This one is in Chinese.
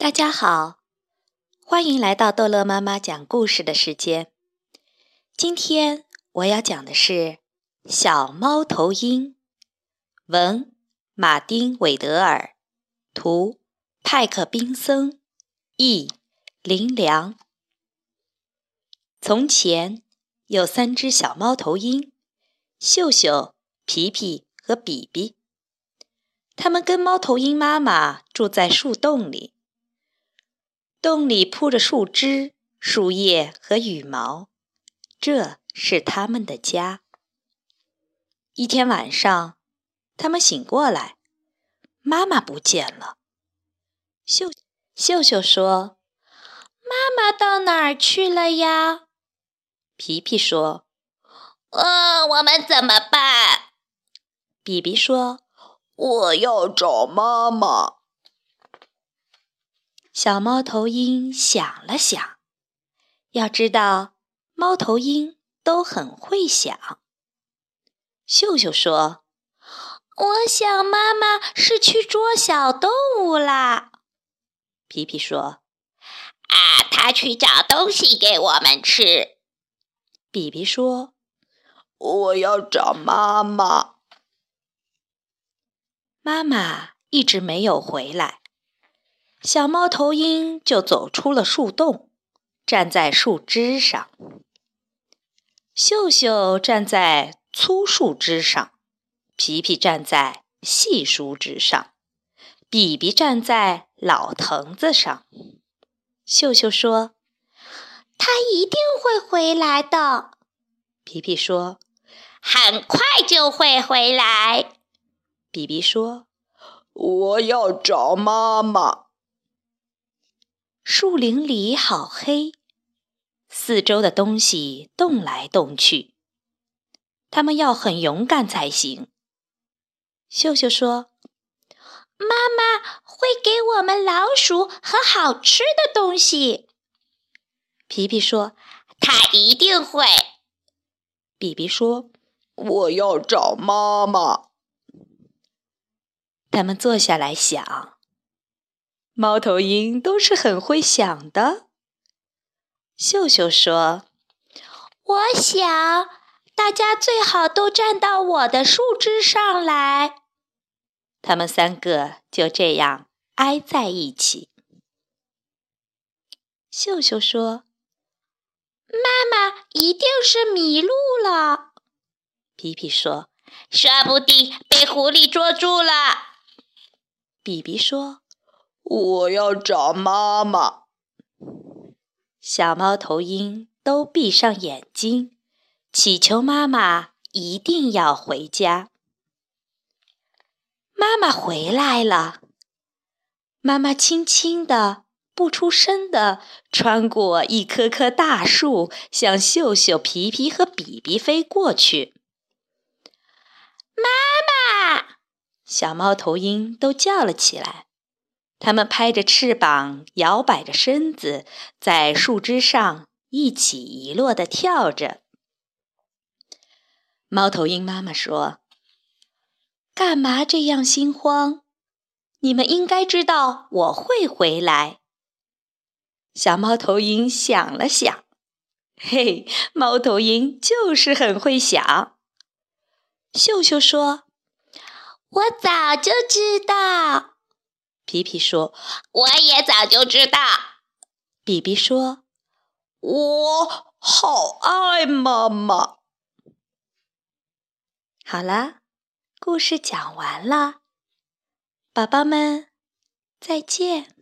大家好，欢迎来到逗乐妈妈讲故事的时间。今天我要讲的是《小猫头鹰》，文马丁·韦德尔，图派克·宾森，译林良。从前有三只小猫头鹰，秀秀、皮皮和比比。它们跟猫头鹰妈妈住在树洞里。洞里铺着树枝、树叶和羽毛，这是他们的家。一天晚上，他们醒过来，妈妈不见了。秀秀秀说：“妈妈到哪儿去了呀？”皮皮说：“呃，我们怎么办？”比比说：“我要找妈妈。”小猫头鹰想了想，要知道，猫头鹰都很会想。秀秀说：“我想妈妈是去捉小动物啦。”皮皮说：“啊，它去找东西给我们吃。”比比说：“我要找妈妈。”妈妈一直没有回来。小猫头鹰就走出了树洞，站在树枝上。秀秀站在粗树枝上，皮皮站在细树枝上，比比站在老藤子上。秀秀说：“他一定会回来的。”皮皮说：“很快就会回来。”比比说：“我要找妈妈。”树林里好黑，四周的东西动来动去，他们要很勇敢才行。秀秀说：“妈妈会给我们老鼠和好吃的东西。”皮皮说：“他一定会。”比比说：“我要找妈妈。”他们坐下来想。猫头鹰都是很会想的。秀秀说：“我想大家最好都站到我的树枝上来。”他们三个就这样挨在一起。秀秀说：“妈妈一定是迷路了。”皮皮说：“说不定被狐狸捉住了。”比比说。我要找妈妈。小猫头鹰都闭上眼睛，祈求妈妈一定要回家。妈妈回来了。妈妈轻轻的、不出声的穿过一棵棵大树，向秀秀、皮皮和比比飞过去。妈妈！小猫头鹰都叫了起来。它们拍着翅膀，摇摆着身子，在树枝上一起一落地跳着。猫头鹰妈妈说：“干嘛这样心慌？你们应该知道我会回来。”小猫头鹰想了想：“嘿，猫头鹰就是很会想。”秀秀说：“我早就知道。”皮皮说：“我也早就知道。”比比说：“我好爱妈妈。”好了，故事讲完了，宝宝们再见。